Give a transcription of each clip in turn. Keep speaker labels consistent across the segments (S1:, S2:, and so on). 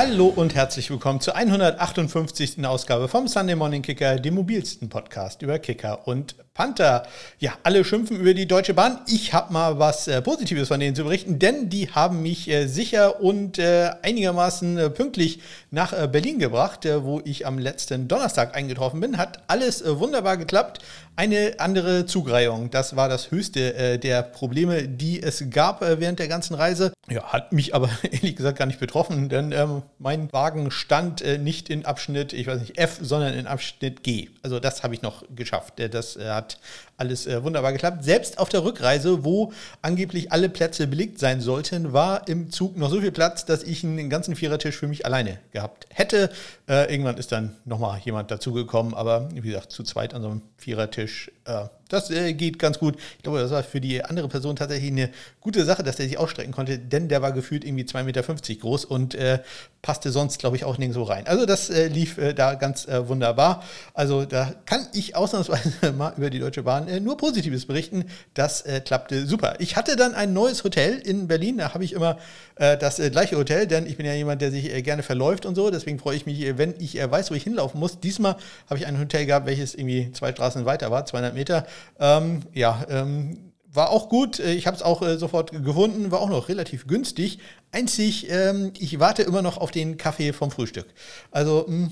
S1: Hallo und herzlich willkommen zur 158. Ausgabe vom Sunday Morning Kicker, dem mobilsten Podcast über Kicker und Panther. Ja, alle schimpfen über die Deutsche Bahn. Ich habe mal was äh, Positives von denen zu berichten, denn die haben mich äh, sicher und äh, einigermaßen äh, pünktlich nach äh, Berlin gebracht, äh, wo ich am letzten Donnerstag eingetroffen bin. Hat alles wunderbar geklappt. Eine andere Zugreihung, das war das höchste der Probleme, die es gab während der ganzen Reise. Ja, hat mich aber ehrlich gesagt gar nicht betroffen, denn ähm, mein Wagen stand nicht in Abschnitt, ich weiß nicht, F, sondern in Abschnitt G. Also das habe ich noch geschafft. das hat hat alles äh, wunderbar geklappt. Selbst auf der Rückreise, wo angeblich alle Plätze belegt sein sollten, war im Zug noch so viel Platz, dass ich einen ganzen Vierertisch für mich alleine gehabt hätte. Äh, irgendwann ist dann nochmal jemand dazugekommen, aber wie gesagt, zu zweit an so einem Vierertisch äh, das äh, geht ganz gut. Ich glaube, das war für die andere Person tatsächlich eine gute Sache, dass der sich ausstrecken konnte, denn der war gefühlt irgendwie 2,50 Meter groß und äh, passte sonst, glaube ich, auch nirgendwo rein. Also das äh, lief da ganz wunderbar. Also da kann ich ausnahmsweise mal über die Deutsche Bahn äh, nur Positives berichten. Das klappte super. Ich hatte dann ein neues Hotel in Berlin. Da habe ich immer das gleiche Hotel, denn ich bin ja jemand, der sich gerne verläuft und so. Deswegen freue ich mich, wenn ich weiß, wo ich hinlaufen muss. Diesmal habe ich ein Hotel gehabt, welches irgendwie zwei Straßen weiter war, 200 Meter. Ähm, ja, ähm, war auch gut. Äh, ich habe es auch äh, sofort gefunden, war auch noch relativ günstig. Einzig, ähm, ich warte immer noch auf den Kaffee vom Frühstück. Also, mh, hm,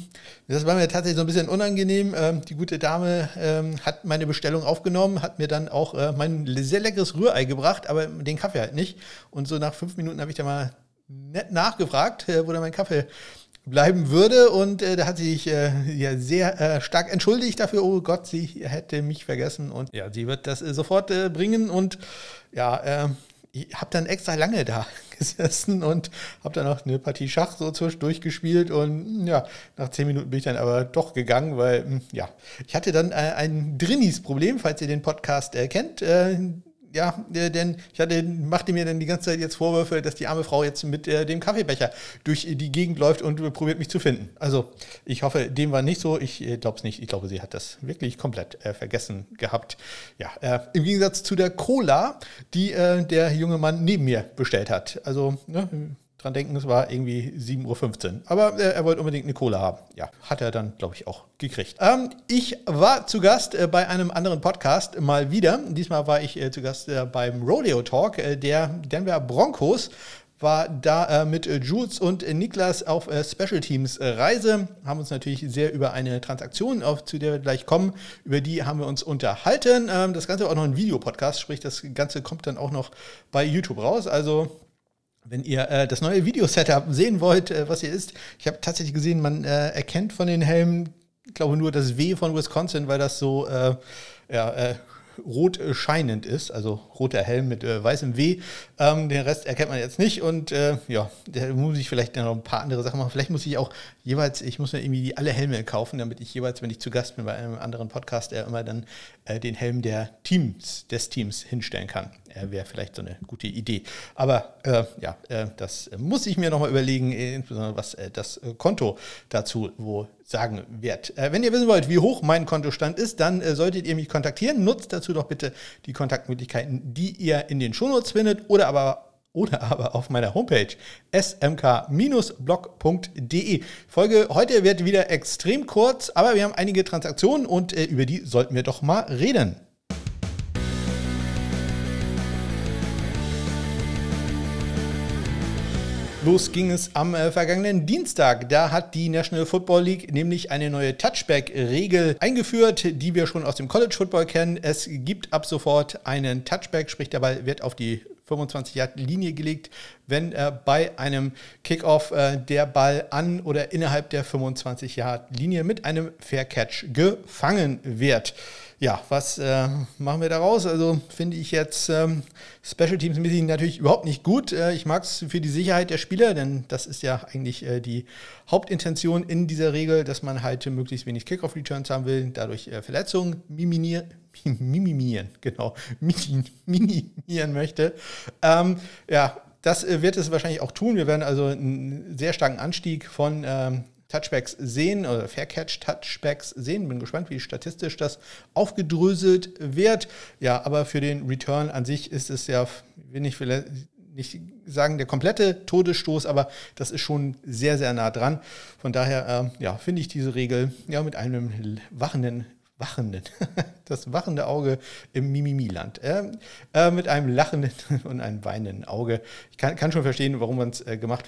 S1: das war mir tatsächlich so ein bisschen unangenehm. Ähm, die gute Dame ähm, hat meine Bestellung aufgenommen, hat mir dann auch äh, mein sehr leckeres Rührei gebracht, aber den Kaffee halt nicht. Und so nach fünf Minuten habe ich da mal nett nachgefragt, äh, wo da mein Kaffee bleiben würde. Und äh, da hat sie sich äh, ja sehr äh, stark entschuldigt dafür. Oh Gott, sie hätte mich vergessen. Und ja, sie wird das äh, sofort äh, bringen. Und ja, äh, ich habe dann extra lange da gesessen und habe dann noch eine Partie Schach so zwischendurch gespielt. Und ja, nach zehn Minuten bin ich dann aber doch gegangen, weil hm, ja, ich hatte dann ein Drinnis-Problem, falls ihr den Podcast kennt ja, denn ich hatte, machte mir dann die ganze Zeit jetzt Vorwürfe, dass die arme Frau jetzt mit äh, dem Kaffeebecher durch die Gegend läuft und äh, probiert mich zu finden. Also ich hoffe, dem war nicht so. Ich äh, glaube es nicht. Ich glaube, sie hat das wirklich komplett äh, vergessen gehabt. Ja, äh, im Gegensatz zu der Cola, die äh, der junge Mann neben mir bestellt hat. Also ne, dran denken, es war irgendwie 7.15 Uhr. Aber äh, er wollte unbedingt eine Cola haben. Ja, hat er dann, glaube ich, auch gekriegt. Ähm, ich war zu Gast äh, bei einem anderen Podcast mal wieder. Diesmal war ich äh, zu Gast äh, beim Rodeo Talk äh, der Denver Broncos war da äh, mit äh, Jules und äh, Niklas auf äh, Special Teams Reise, haben uns natürlich sehr über eine Transaktion, auf, zu der wir gleich kommen, über die haben wir uns unterhalten. Ähm, das Ganze war auch noch ein Videopodcast, sprich das Ganze kommt dann auch noch bei YouTube raus. Also wenn ihr äh, das neue Video-Setup sehen wollt, äh, was hier ist, ich habe tatsächlich gesehen, man äh, erkennt von den Helmen, ich glaube nur das W von Wisconsin, weil das so äh, ja, äh, rot scheinend ist, also roter Helm mit äh, weißem W. Ähm, den Rest erkennt man jetzt nicht und äh, ja, da muss ich vielleicht noch ein paar andere Sachen machen. Vielleicht muss ich auch jeweils, ich muss mir irgendwie die, alle Helme kaufen, damit ich jeweils, wenn ich zu Gast bin bei einem anderen Podcast, äh, immer dann äh, den Helm der Teams, des Teams hinstellen kann. Äh, Wäre vielleicht so eine gute Idee. Aber äh, ja, äh, das muss ich mir nochmal überlegen, insbesondere was das Konto dazu wo sagen wird. wenn ihr wissen wollt, wie hoch mein Kontostand ist, dann solltet ihr mich kontaktieren. Nutzt dazu doch bitte die Kontaktmöglichkeiten, die ihr in den Shownotes findet oder aber oder aber auf meiner Homepage smk-blog.de. Folge heute wird wieder extrem kurz, aber wir haben einige Transaktionen und äh, über die sollten wir doch mal reden. Los ging es am äh, vergangenen Dienstag. Da hat die National Football League nämlich eine neue Touchback-Regel eingeführt, die wir schon aus dem College Football kennen. Es gibt ab sofort einen Touchback, sprich der Ball wird auf die 25 Yard Linie gelegt, wenn äh, bei einem Kickoff äh, der Ball an oder innerhalb der 25 Yard Linie mit einem Fair Catch gefangen wird. Ja, was äh, machen wir daraus? Also finde ich jetzt ähm, Special Teams mäßig natürlich überhaupt nicht gut. Äh, ich mag es für die Sicherheit der Spieler, denn das ist ja eigentlich äh, die Hauptintention in dieser Regel, dass man halt möglichst wenig Kickoff-Returns haben will, dadurch äh, Verletzungen minimieren, minimieren, genau, minimieren möchte. Ähm, ja, das äh, wird es wahrscheinlich auch tun. Wir werden also einen sehr starken Anstieg von ähm, Touchbacks sehen oder Faircatch-Touchbacks sehen. Bin gespannt, wie statistisch das aufgedröselt wird. Ja, aber für den Return an sich ist es ja wenig nicht sagen der komplette Todesstoß, aber das ist schon sehr, sehr nah dran. Von daher, äh, ja, finde ich diese Regel ja mit einem wachenden wachenden, das wachende Auge im Mimimi-Land. Äh, äh, mit einem lachenden und einem weinenden Auge. Ich kann, kann schon verstehen, warum man es äh, gemacht,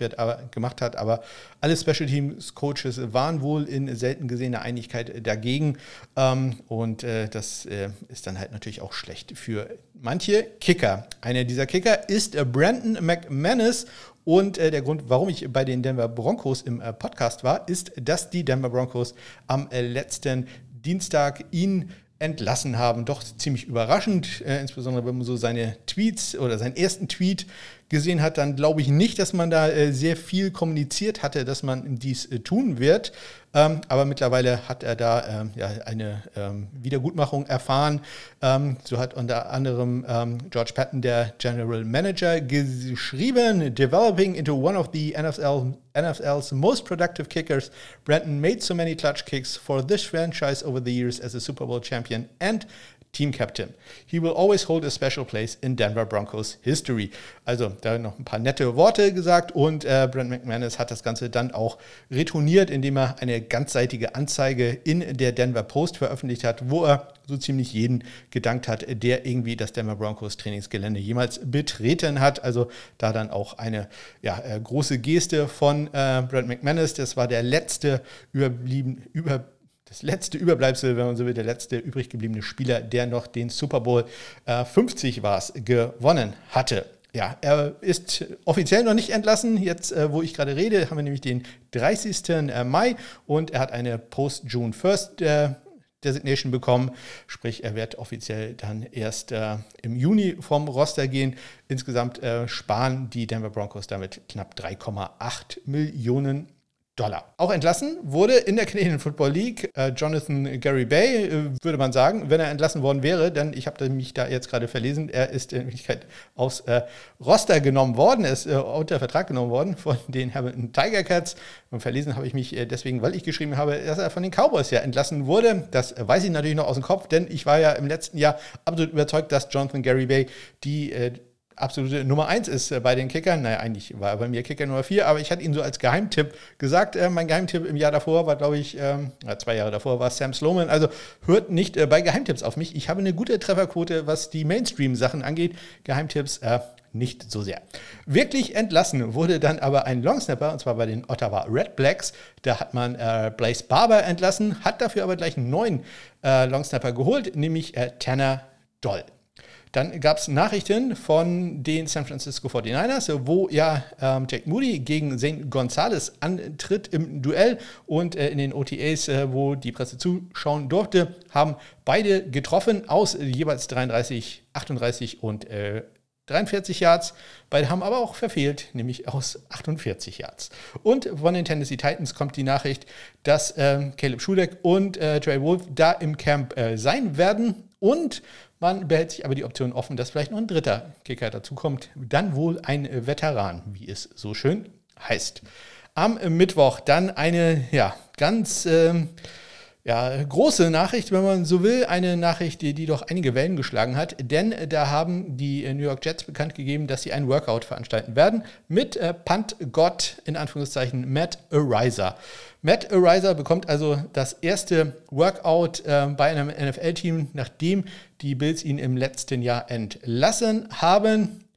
S1: gemacht hat, aber alle Special Teams Coaches waren wohl in selten gesehener Einigkeit dagegen. Ähm, und äh, das äh, ist dann halt natürlich auch schlecht für manche Kicker. Einer dieser Kicker ist äh, Brandon McManus und äh, der Grund, warum ich bei den Denver Broncos im äh, Podcast war, ist, dass die Denver Broncos am äh, letzten Dienstag ihn entlassen haben. Doch ziemlich überraschend, äh, insbesondere wenn man so seine Tweets oder seinen ersten Tweet gesehen hat, dann glaube ich nicht, dass man da äh, sehr viel kommuniziert hatte, dass man dies äh, tun wird. Ähm, aber mittlerweile hat er da ähm, ja, eine ähm, Wiedergutmachung erfahren. Ähm, so hat unter anderem ähm, George Patton, der General Manager, geschrieben, Developing into one of the NFL, NFL's most productive kickers, Brandon made so many clutch kicks for this franchise over the years as a Super Bowl champion and Team Captain. He will always hold a special place in Denver Broncos history. Also da noch ein paar nette Worte gesagt und äh, Brent McManus hat das Ganze dann auch retourniert, indem er eine ganzseitige Anzeige in der Denver Post veröffentlicht hat, wo er so ziemlich jeden gedankt hat, der irgendwie das Denver Broncos Trainingsgelände jemals betreten hat. Also da dann auch eine ja, äh, große Geste von äh, Brent McManus. Das war der letzte überblieben, über das letzte Überbleibsel, wenn man so will, der letzte übrig gebliebene Spieler, der noch den Super Bowl äh, 50 war gewonnen hatte. Ja, er ist offiziell noch nicht entlassen. Jetzt, äh, wo ich gerade rede, haben wir nämlich den 30. Äh, Mai und er hat eine Post-June First äh, Designation bekommen. Sprich, er wird offiziell dann erst äh, im Juni vom Roster gehen. Insgesamt äh, sparen die Denver Broncos damit knapp 3,8 Millionen Dollar. Auch entlassen wurde in der Canadian Football League äh, Jonathan Gary Bay, äh, würde man sagen, wenn er entlassen worden wäre, denn ich habe mich da jetzt gerade verlesen, er ist in Wirklichkeit aus äh, Roster genommen worden, er ist äh, unter Vertrag genommen worden von den Hamilton Tiger Cats. Und verlesen habe ich mich äh, deswegen, weil ich geschrieben habe, dass er von den Cowboys ja entlassen wurde. Das weiß ich natürlich noch aus dem Kopf, denn ich war ja im letzten Jahr absolut überzeugt, dass Jonathan Gary Bay die äh, absolute Nummer 1 ist äh, bei den Kickern. Naja, eigentlich war er bei mir Kicker Nummer 4, aber ich hatte ihn so als Geheimtipp gesagt. Äh, mein Geheimtipp im Jahr davor war, glaube ich, ähm, zwei Jahre davor war Sam Sloman. Also hört nicht äh, bei Geheimtipps auf mich. Ich habe eine gute Trefferquote, was die Mainstream-Sachen angeht. Geheimtipps, äh, nicht so sehr. Wirklich entlassen wurde dann aber ein Longsnapper, und zwar bei den Ottawa Red Blacks. Da hat man äh, Blaze Barber entlassen, hat dafür aber gleich einen neuen äh, Longsnapper geholt, nämlich äh, Tanner Doll. Dann gab es Nachrichten von den San Francisco 49ers, wo ja ähm, Jack Moody gegen Zane Gonzalez antritt im Duell und äh, in den OTAs, äh, wo die Presse zuschauen durfte, haben beide getroffen aus äh, jeweils 33, 38 und äh, 43 Yards. Beide haben aber auch verfehlt, nämlich aus 48 Yards. Und von den Tennessee Titans kommt die Nachricht, dass äh, Caleb Schudeck und äh, Trey Wolf da im Camp äh, sein werden. Und man behält sich aber die Option offen, dass vielleicht noch ein dritter Kicker dazukommt. Dann wohl ein Veteran, wie es so schön heißt. Am Mittwoch dann eine ja, ganz äh, ja, große Nachricht, wenn man so will. Eine Nachricht, die, die doch einige Wellen geschlagen hat. Denn da haben die New York Jets bekannt gegeben, dass sie ein Workout veranstalten werden mit äh, Punt-Gott in Anführungszeichen Matt Ariza. Matt Ariza bekommt also das erste Workout äh, bei einem NFL-Team, nachdem die Bills ihn im letzten Jahr entlassen haben.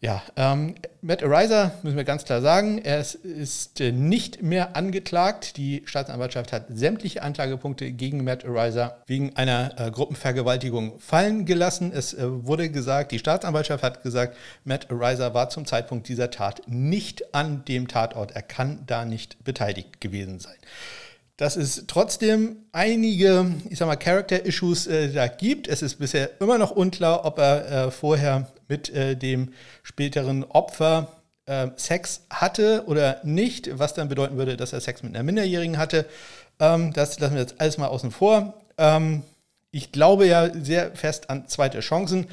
S1: Ja, ähm, Matt Ariza, müssen wir ganz klar sagen, er ist, ist äh, nicht mehr angeklagt. Die Staatsanwaltschaft hat sämtliche Anklagepunkte gegen Matt Ariza wegen einer äh, Gruppenvergewaltigung fallen gelassen. Es äh, wurde gesagt, die Staatsanwaltschaft hat gesagt, Matt Ariza war zum Zeitpunkt dieser Tat nicht an dem Tatort. Er kann da nicht beteiligt gewesen sein dass es trotzdem einige, ich sag mal, Character-Issues äh, da gibt. Es ist bisher immer noch unklar, ob er äh, vorher mit äh, dem späteren Opfer äh, Sex hatte oder nicht, was dann bedeuten würde, dass er Sex mit einer Minderjährigen hatte. Ähm, das lassen wir jetzt alles mal außen vor. Ähm, ich glaube ja sehr fest an zweite Chancen.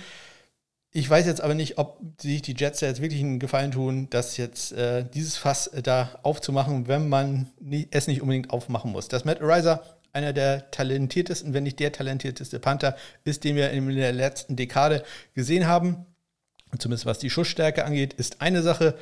S1: Ich weiß jetzt aber nicht, ob sich die Jets jetzt wirklich einen Gefallen tun, das jetzt äh, dieses Fass äh, da aufzumachen, wenn man nie, es nicht unbedingt aufmachen muss. Dass Matt Ariza einer der talentiertesten, wenn nicht der talentierteste Panther ist, den wir in der letzten Dekade gesehen haben. Zumindest was die Schussstärke angeht, ist eine Sache.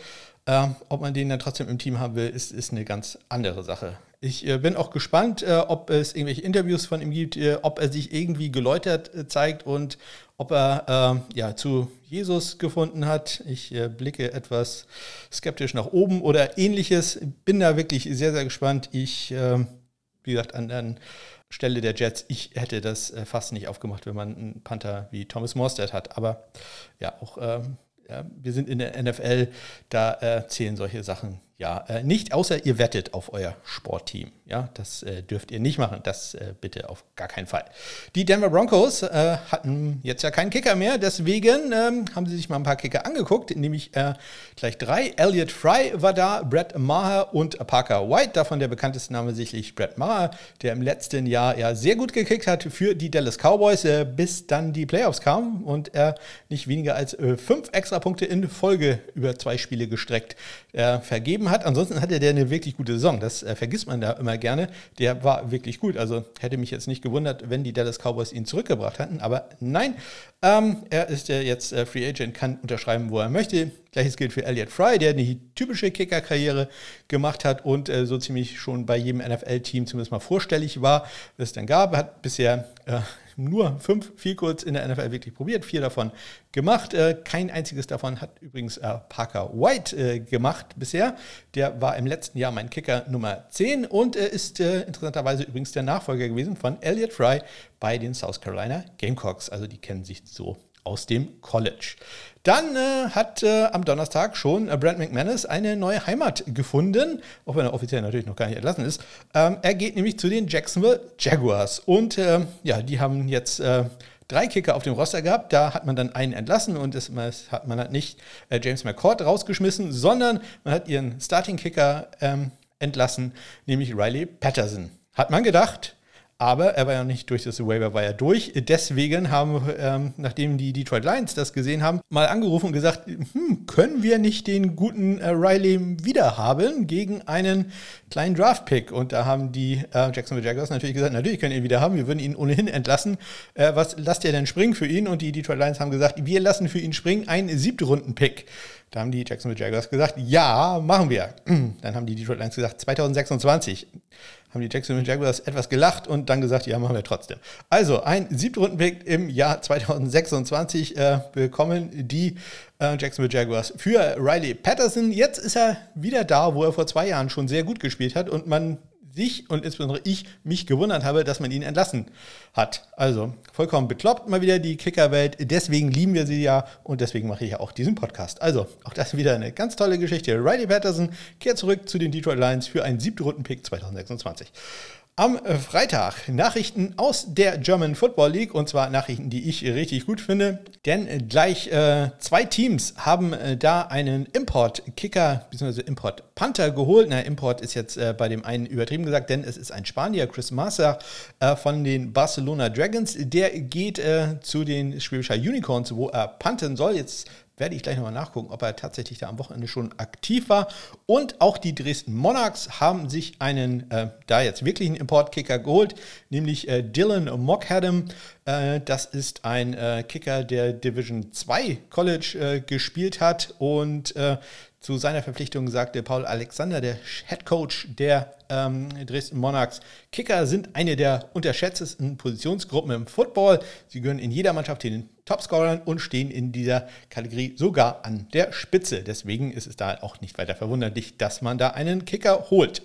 S1: Äh, ob man den dann trotzdem im Team haben will, ist, ist eine ganz andere Sache. Ich äh, bin auch gespannt, äh, ob es irgendwelche Interviews von ihm gibt, äh, ob er sich irgendwie geläutert äh, zeigt und ob er äh, ja, zu Jesus gefunden hat. Ich blicke etwas skeptisch nach oben oder ähnliches. Bin da wirklich sehr, sehr gespannt. Ich, wie gesagt, an, an Stelle der Jets, ich hätte das fast nicht aufgemacht, wenn man einen Panther wie Thomas Morstead hat. Aber ja, auch ähm, ja, wir sind in der NFL, da äh, zählen solche Sachen ja äh, nicht, außer ihr wettet auf euer Sportteam. Ja, das äh, dürft ihr nicht machen. Das äh, bitte auf gar keinen Fall. Die Denver Broncos äh, hatten jetzt ja keinen Kicker mehr, deswegen ähm, haben sie sich mal ein paar Kicker angeguckt, nämlich äh, gleich drei. Elliot Fry war da, Brett Maher und Parker White. Davon der bekannteste Name sicherlich Brett Maher, der im letzten Jahr ja sehr gut gekickt hat für die Dallas Cowboys, äh, bis dann die Playoffs kamen und er nicht weniger als fünf Extrapunkte in Folge über zwei Spiele gestreckt vergeben hat. Ansonsten hatte der eine wirklich gute Saison. Das vergisst man da immer gerne. Der war wirklich gut. Also hätte mich jetzt nicht gewundert, wenn die Dallas Cowboys ihn zurückgebracht hätten. Aber nein, ähm, er ist ja jetzt äh, Free Agent, kann unterschreiben, wo er möchte. Gleiches gilt für Elliot Fry, der eine typische Kicker-Karriere gemacht hat und äh, so ziemlich schon bei jedem NFL-Team zumindest mal vorstellig war, es dann gab. Hat bisher äh, nur fünf viel kurz in der NFL wirklich probiert, vier davon gemacht. Äh, kein einziges davon hat übrigens äh, Parker White äh, gemacht bisher. Der war im letzten Jahr mein Kicker Nummer 10 und ist interessanterweise übrigens der Nachfolger gewesen von Elliot Fry bei den South Carolina Gamecocks. Also die kennen sich so aus dem College. Dann äh, hat äh, am Donnerstag schon äh, Brent McManus eine neue Heimat gefunden, auch wenn er offiziell natürlich noch gar nicht entlassen ist. Ähm, er geht nämlich zu den Jacksonville Jaguars und ähm, ja, die haben jetzt äh, drei Kicker auf dem Roster gehabt. Da hat man dann einen entlassen und es, hat, man hat nicht äh, James McCord rausgeschmissen, sondern man hat ihren Starting-Kicker ähm, entlassen, nämlich Riley Patterson. Hat man gedacht, aber er war ja nicht durch das Waiver, war er durch. Deswegen haben, ähm, nachdem die Detroit Lions das gesehen haben, mal angerufen und gesagt, hm, können wir nicht den guten äh, Riley wieder haben gegen einen kleinen Draft-Pick? Und da haben die äh, Jacksonville Jaguars natürlich gesagt, natürlich können wir ihn wieder haben, wir würden ihn ohnehin entlassen. Äh, was lasst ihr denn springen für ihn? Und die Detroit Lions haben gesagt, wir lassen für ihn springen einen Siebtrunden-Pick. Da haben die Jacksonville Jaguars gesagt, ja, machen wir. Dann haben die Detroit Lions gesagt, 2026 haben die Jacksonville Jaguars etwas gelacht und dann gesagt, ja, machen wir trotzdem. Also ein Siebtrundenpick im Jahr 2026 äh, bekommen die äh, Jacksonville Jaguars für Riley Patterson. Jetzt ist er wieder da, wo er vor zwei Jahren schon sehr gut gespielt hat und man sich und insbesondere ich mich gewundert habe, dass man ihn entlassen hat. Also vollkommen bekloppt mal wieder die Kickerwelt. Deswegen lieben wir sie ja und deswegen mache ich ja auch diesen Podcast. Also auch das wieder eine ganz tolle Geschichte. Riley Patterson kehrt zurück zu den Detroit Lions für einen siebten Runden-Pick 2026. Am äh, Freitag Nachrichten aus der German Football League und zwar Nachrichten, die ich richtig gut finde, denn gleich äh, zwei Teams haben äh, da einen Import-Kicker bzw. Import-Panther geholt. Na, Import ist jetzt äh, bei dem einen übertrieben gesagt, denn es ist ein Spanier, Chris Massa äh, von den Barcelona Dragons. Der geht äh, zu den Schwäbischer Unicorns, wo er panten soll. Jetzt werde ich gleich nochmal nachgucken, ob er tatsächlich da am Wochenende schon aktiv war. Und auch die Dresden Monarchs haben sich einen, äh, da jetzt wirklich einen Importkicker geholt, nämlich äh, Dylan Mockhadam. Äh, das ist ein äh, Kicker, der Division 2 College äh, gespielt hat und äh, zu seiner Verpflichtung sagte Paul Alexander, der Head Coach der ähm, Dresden Monarchs, Kicker sind eine der unterschätztesten Positionsgruppen im Football. Sie gehören in jeder Mannschaft den Topscorern und stehen in dieser Kategorie sogar an der Spitze. Deswegen ist es da auch nicht weiter verwunderlich, dass man da einen Kicker holt.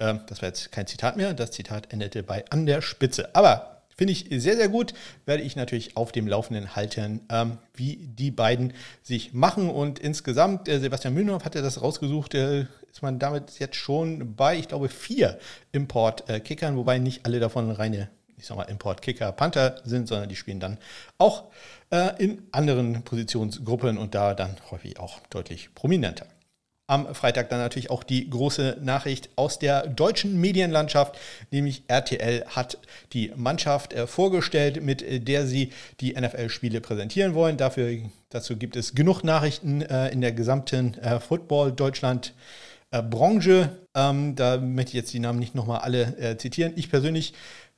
S1: Ähm, das war jetzt kein Zitat mehr. Das Zitat endete bei an der Spitze. Aber Finde ich sehr, sehr gut. Werde ich natürlich auf dem Laufenden halten, ähm, wie die beiden sich machen. Und insgesamt, äh, Sebastian Mühlenhoff hat ja das rausgesucht, äh, ist man damit jetzt schon bei, ich glaube, vier Import-Kickern, wobei nicht alle davon reine, ich sag mal, Import-Kicker-Panther sind, sondern die spielen dann auch äh, in anderen Positionsgruppen und da dann häufig auch deutlich prominenter. Am Freitag dann natürlich auch die große Nachricht aus der deutschen Medienlandschaft, nämlich RTL hat die Mannschaft äh, vorgestellt, mit äh, der sie die NFL-Spiele präsentieren wollen. Dafür, dazu gibt es genug Nachrichten äh, in der gesamten äh, Football-Deutschland-Branche. Ähm, da möchte ich jetzt die Namen nicht nochmal alle zitieren. Ich persönlich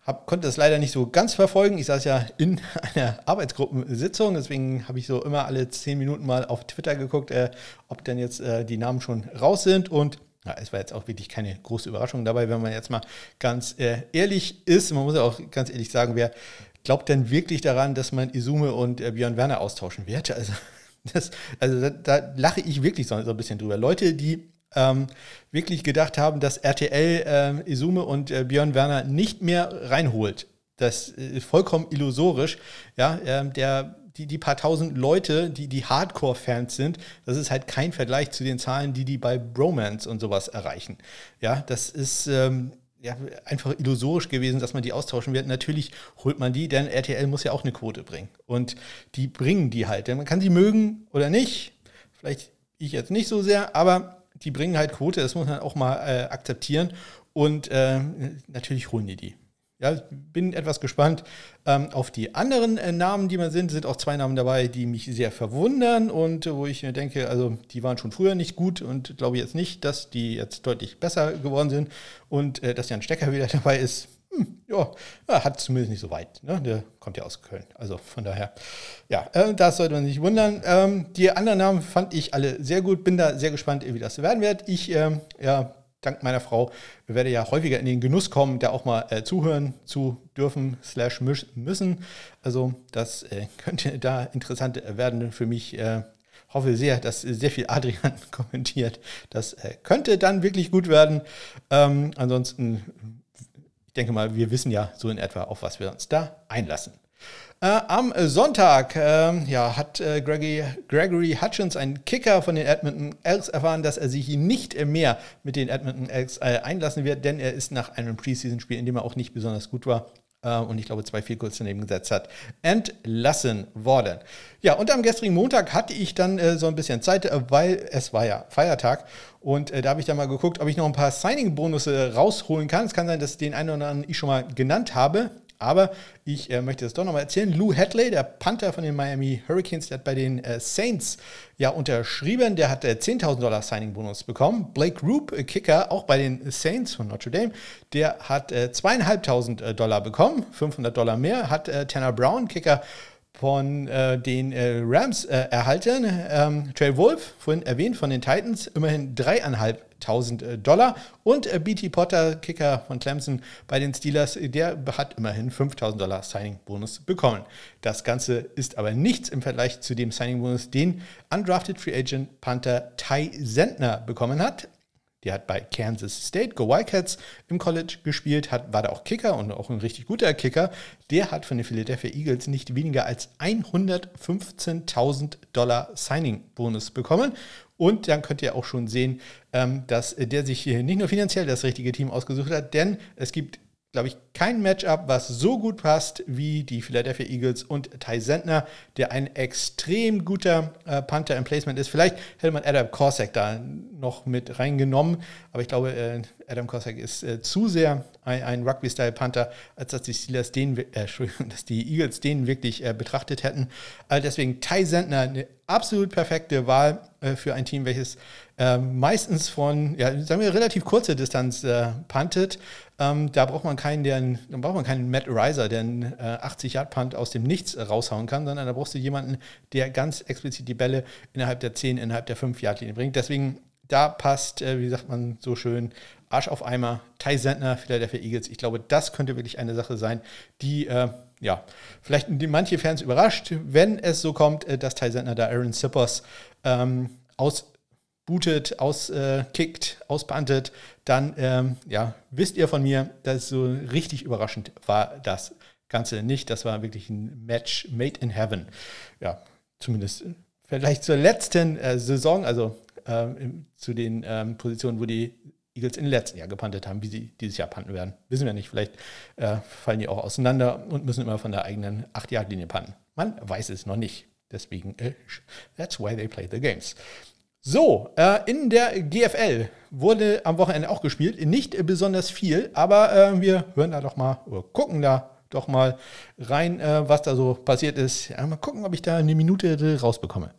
S1: hab, konnte das leider nicht so ganz verfolgen. Ich saß ja in einer Arbeitsgruppensitzung, deswegen habe ich so immer alle zehn Minuten mal auf Twitter geguckt, äh, ob denn jetzt äh, die Namen schon raus sind. Und ja, es war jetzt auch wirklich keine große Überraschung dabei, wenn man jetzt mal ganz äh, ehrlich ist. Man muss ja auch ganz ehrlich sagen, wer glaubt denn wirklich daran, dass man Izume und äh, Björn Werner austauschen wird? Also, das, also da, da, lache ich wirklich so, so ein bisschen drüber. Leute, die ähm, wirklich gedacht haben, dass RTL äh, Izume und äh, Björn Werner nicht mehr reinholt. Das ist vollkommen illusorisch. Ja, äh, der, die, die paar tausend Leute, die die Hardcore-Fans sind, das ist halt kein Vergleich zu den Zahlen, die die bei Bromance und sowas erreichen. Ja, das ist ähm, ja, einfach illusorisch gewesen, dass man die austauschen wird. Natürlich holt man die, denn RTL muss ja auch eine Quote bringen. Und die bringen die halt. Denn man kann sie mögen oder nicht. Vielleicht ich jetzt nicht so sehr, aber die bringen halt Quote, das muss man auch mal äh, akzeptieren. Und äh, natürlich holen die die. Ja, bin etwas gespannt ähm, auf die anderen äh, Namen, die man sind. Sind auch zwei Namen dabei, die mich sehr verwundern und wo ich mir denke, also die waren schon früher nicht gut und glaube jetzt nicht, dass die jetzt deutlich besser geworden sind. Und äh, dass Jan Stecker wieder dabei ist, hm, ja, hat zumindest nicht so weit. Ne? Der kommt ja aus Köln. Also von daher, ja, äh, das sollte man sich wundern. Ähm, die anderen Namen fand ich alle sehr gut. Bin da sehr gespannt, wie das werden wird. Ich, ähm, ja, dank meiner Frau werde ja häufiger in den Genuss kommen, da auch mal äh, zuhören zu dürfen, slash müssen. Also das äh, könnte da interessant werden für mich. Äh, hoffe sehr, dass sehr viel Adrian kommentiert. Das äh, könnte dann wirklich gut werden. Ähm, ansonsten denke mal, wir wissen ja so in etwa, auf was wir uns da einlassen. Äh, am Sonntag äh, ja, hat äh, Gregory, Gregory, Hutchins, ein Kicker von den Edmonton Elks, erfahren, dass er sich nicht mehr mit den Edmonton Elks äh, einlassen wird, denn er ist nach einem Preseason-Spiel, in dem er auch nicht besonders gut war, und ich glaube zwei viel kurz daneben gesetzt hat, entlassen worden. Ja, und am gestrigen Montag hatte ich dann äh, so ein bisschen Zeit, weil es war ja Feiertag und äh, da habe ich dann mal geguckt, ob ich noch ein paar Signing-Bonusse rausholen kann. Es kann sein, dass den einen oder anderen ich schon mal genannt habe. Aber ich äh, möchte das doch nochmal erzählen. Lou Hadley, der Panther von den Miami Hurricanes, der hat bei den äh, Saints ja unterschrieben. Der hat äh, 10.000 Dollar Signing-Bonus bekommen. Blake Roop, äh, Kicker, auch bei den Saints von Notre Dame, der hat äh, 2.500 äh, Dollar bekommen, 500 Dollar mehr. Hat äh, Tanner Brown, Kicker, von äh, den äh, Rams äh, erhalten. Ähm, Trey Wolf, vorhin erwähnt, von den Titans, immerhin dreieinhalbtausend äh, Dollar. Und äh, BT Potter, Kicker von Clemson bei den Steelers, der hat immerhin 5000 Dollar Signing-Bonus bekommen. Das Ganze ist aber nichts im Vergleich zu dem Signing-Bonus, den Undrafted Free Agent Panther Ty Sentner bekommen hat. Der hat bei Kansas State, Go Wildcats, im College gespielt, hat, war da auch Kicker und auch ein richtig guter Kicker. Der hat von den Philadelphia Eagles nicht weniger als 115.000 Dollar Signing-Bonus bekommen. Und dann könnt ihr auch schon sehen, ähm, dass der sich hier nicht nur finanziell das richtige Team ausgesucht hat, denn es gibt glaube ich, kein Matchup, was so gut passt wie die Philadelphia Eagles und Ty Sentner, der ein extrem guter äh, Panther im Placement ist. Vielleicht hätte man Adam Korsak da noch mit reingenommen, aber ich glaube, äh, Adam Korsak ist äh, zu sehr ein, ein Rugby-Style-Panther, als dass die Steelers den, äh, dass die Eagles den wirklich äh, betrachtet hätten. Also deswegen Ty Sentner eine absolut perfekte Wahl für ein Team, welches meistens von, ja, sagen wir, relativ kurze Distanz puntet ähm, da braucht man keinen, der, da braucht man keinen Matt Riser, der einen äh, 80 Yard Punt aus dem Nichts raushauen kann, sondern da brauchst du jemanden, der ganz explizit die Bälle innerhalb der 10, innerhalb der 5 Yard Linie bringt. Deswegen da passt, äh, wie sagt man so schön, Arsch auf Eimer, Ty Sentner, Philadelphia Eagles. Ich glaube, das könnte wirklich eine Sache sein, die äh, ja, vielleicht manche Fans überrascht, wenn es so kommt, äh, dass Ty Sentner da Aaron Sippers ähm, aus bootet, auskickt, äh, auspantet, dann ähm, ja, wisst ihr von mir, dass so richtig überraschend war das Ganze nicht. Das war wirklich ein Match made in heaven. Ja, zumindest vielleicht zur letzten äh, Saison, also äh, zu den ähm, Positionen, wo die Eagles im letzten Jahr gepantet haben, wie sie dieses Jahr panten werden. Wissen wir nicht. Vielleicht äh, fallen die auch auseinander und müssen immer von der eigenen 8-Yard-Linie panten. Man weiß es noch nicht. Deswegen, äh, that's why they play the games. So, äh, in der GFL wurde am Wochenende auch gespielt. Nicht besonders viel, aber äh, wir hören da doch mal, oder gucken da doch mal rein, äh, was da so passiert ist. Ja, mal gucken, ob ich da eine Minute rausbekomme.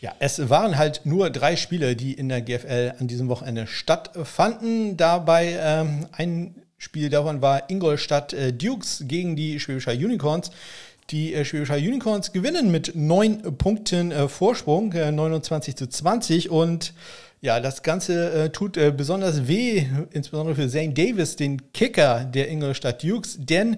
S1: Ja, es waren halt nur drei Spiele, die in der GFL an diesem Wochenende stattfanden. Dabei ähm, ein Spiel davon war Ingolstadt äh, Dukes gegen die Schwäbischer Unicorns. Die äh, Schwäbischer Unicorns gewinnen mit neun Punkten äh, Vorsprung, äh, 29 zu 20 und ja, das Ganze äh, tut äh, besonders weh, insbesondere für Zane Davis, den Kicker der Ingolstadt Dukes, denn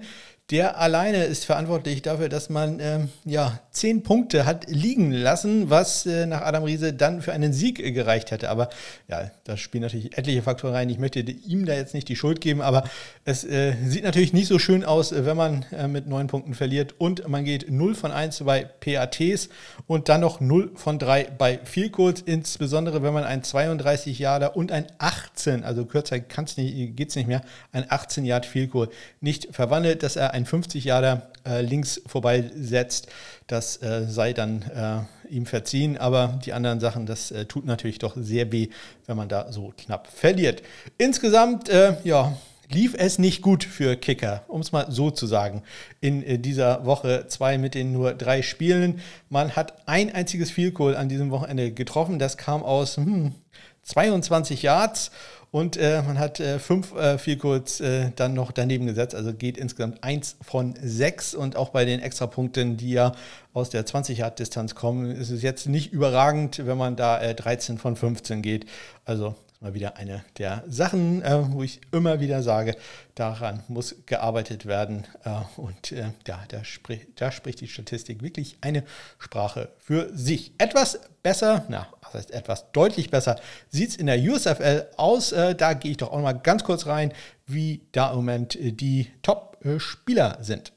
S1: der alleine ist verantwortlich dafür, dass man ähm, ja, zehn Punkte hat liegen lassen, was äh, nach Adam Riese dann für einen Sieg äh, gereicht hätte. Aber ja, da spielen natürlich etliche Faktoren rein. Ich möchte ihm da jetzt nicht die Schuld geben, aber es äh, sieht natürlich nicht so schön aus, äh, wenn man äh, mit neun Punkten verliert und man geht 0 von 1 bei PATs und dann noch 0 von 3 bei Goals, insbesondere wenn man ein 32 Jahre und ein 18, also kürzer geht es nicht mehr, ein 18 Yard Goal nicht verwandelt, dass er ein 50 Jahre äh, links vorbeisetzt, das äh, sei dann äh, ihm verziehen. Aber die anderen Sachen, das äh, tut natürlich doch sehr weh, wenn man da so knapp verliert. Insgesamt, äh, ja, lief es nicht gut für Kicker, um es mal so zu sagen, in dieser Woche zwei mit den nur drei Spielen. Man hat ein einziges Field Goal an diesem Wochenende getroffen. Das kam aus hm, 22 Yards und äh, man hat äh, fünf äh, viel kurz äh, dann noch daneben gesetzt. Also geht insgesamt eins von sechs. Und auch bei den Extrapunkten, die ja aus der 20-Yard-Distanz kommen, ist es jetzt nicht überragend, wenn man da 13 äh, von 15 geht. Also mal wieder eine der Sachen, äh, wo ich immer wieder sage, daran muss gearbeitet werden. Äh, und äh, ja, da, sprich, da spricht die Statistik wirklich eine Sprache für sich. Etwas besser, na, was heißt etwas deutlich besser, sieht es in der USFL aus. Äh, da gehe ich doch auch mal ganz kurz rein, wie da im Moment äh, die Top-Spieler sind.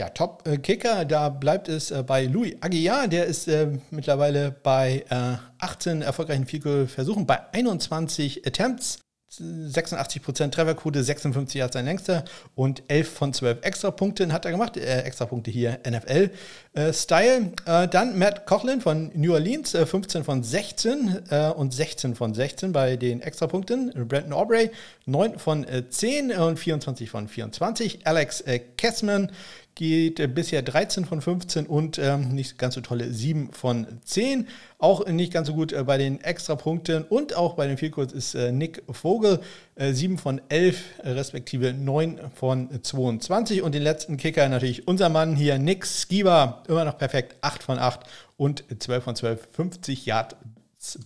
S1: Ja, Top-Kicker, da bleibt es äh, bei Louis Aguiar, der ist äh, mittlerweile bei äh, 18 erfolgreichen Field-Versuchen, bei 21 Attempts. 86% Trefferquote, 56 hat sein längster und 11 von 12 Extrapunkten hat er gemacht. Äh, Extrapunkte hier NFL-Style. Äh, äh, dann Matt Cochlin von New Orleans, 15 äh, von 16 äh, und 16 von 16 bei den Extrapunkten. Brandon Aubrey, 9 von 10 und 24 von 24. Alex Kessman, geht bisher 13 von 15 und ähm, nicht ganz so tolle 7 von 10. Auch nicht ganz so gut äh, bei den Extrapunkten und auch bei den Vielkurs ist äh, Nick Vogel äh, 7 von 11, äh, respektive 9 von 22. Und den letzten Kicker natürlich unser Mann hier, Nick Skiba, immer noch perfekt, 8 von 8 und 12 von 12, 50 Yard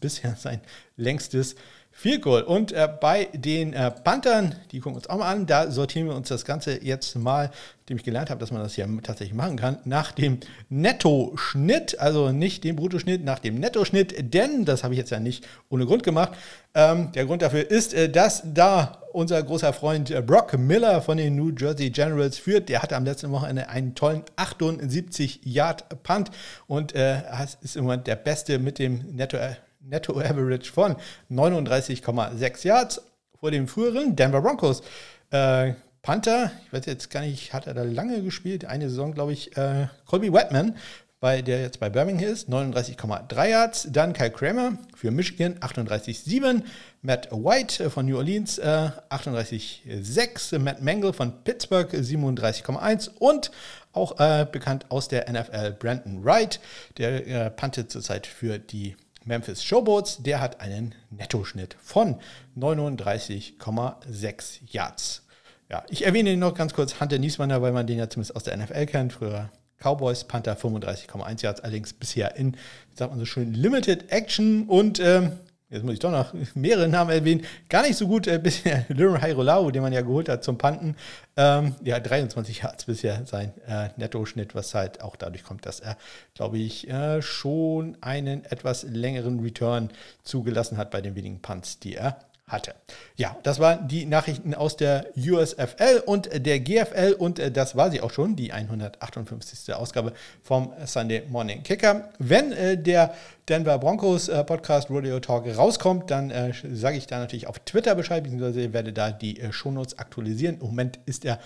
S1: bisher sein längstes viel Goal. Und äh, bei den äh, Panthern, die gucken wir uns auch mal an, da sortieren wir uns das Ganze jetzt mal, nachdem ich gelernt habe, dass man das hier tatsächlich machen kann, nach dem Nettoschnitt, also nicht dem Bruttoschnitt, nach dem Nettoschnitt, denn das habe ich jetzt ja nicht ohne Grund gemacht. Ähm, der Grund dafür ist, äh, dass da unser großer Freund äh, Brock Miller von den New Jersey Generals führt. Der hatte am letzten Wochenende einen tollen 78 Yard Punt und äh, ist im Moment der Beste mit dem Netto Netto Average von 39,6 Yards vor dem früheren Denver Broncos. Äh, Panther, ich weiß jetzt gar nicht, hat er da lange gespielt? Eine Saison, glaube ich, äh, Colby Wetman, bei, der jetzt bei Birmingham ist, 39,3 Yards. Dann Kyle Kramer für Michigan, 38,7. Matt White von New Orleans, äh, 38,6. Matt Mangle von Pittsburgh, 37,1. Und auch äh, bekannt aus der NFL Brandon Wright, der äh, puntet zurzeit für die Memphis Showboats, der hat einen Nettoschnitt von 39,6 Yards. Ja, ich erwähne ihn noch ganz kurz, Hunter Niesmanner, weil man den ja zumindest aus der NFL kennt, früher Cowboys, Panther 35,1 Yards, allerdings bisher in, sagt man so schön, Limited Action und ähm, jetzt muss ich doch noch mehrere Namen erwähnen, gar nicht so gut äh, bisher Lirum Hairolau, den man ja geholt hat zum Panten. Ähm, ja, 23 Yards bisher sein äh, Nettoschnitt, was halt auch dadurch kommt, dass er, glaube ich, äh, schon einen etwas längeren Return zugelassen hat bei den wenigen Punts, die er hatte. Ja, das waren die Nachrichten aus der USFL und der GFL und äh, das war sie auch schon, die 158. Ausgabe vom Sunday Morning Kicker. Wenn äh, der Denver Broncos äh, Podcast Rodeo Talk rauskommt, dann sage ich da natürlich auf Twitter Bescheid, beziehungsweise werde da die Shownotes aktualisieren. Im Moment ist er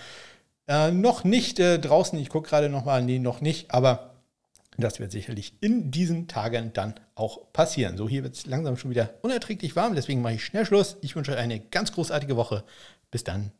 S1: noch nicht draußen. Ich gucke gerade nochmal, nee, noch nicht, aber das wird sicherlich in diesen Tagen dann auch passieren. So, hier wird es langsam schon wieder unerträglich warm, deswegen mache ich schnell Schluss. Ich wünsche euch eine ganz großartige Woche. Bis dann.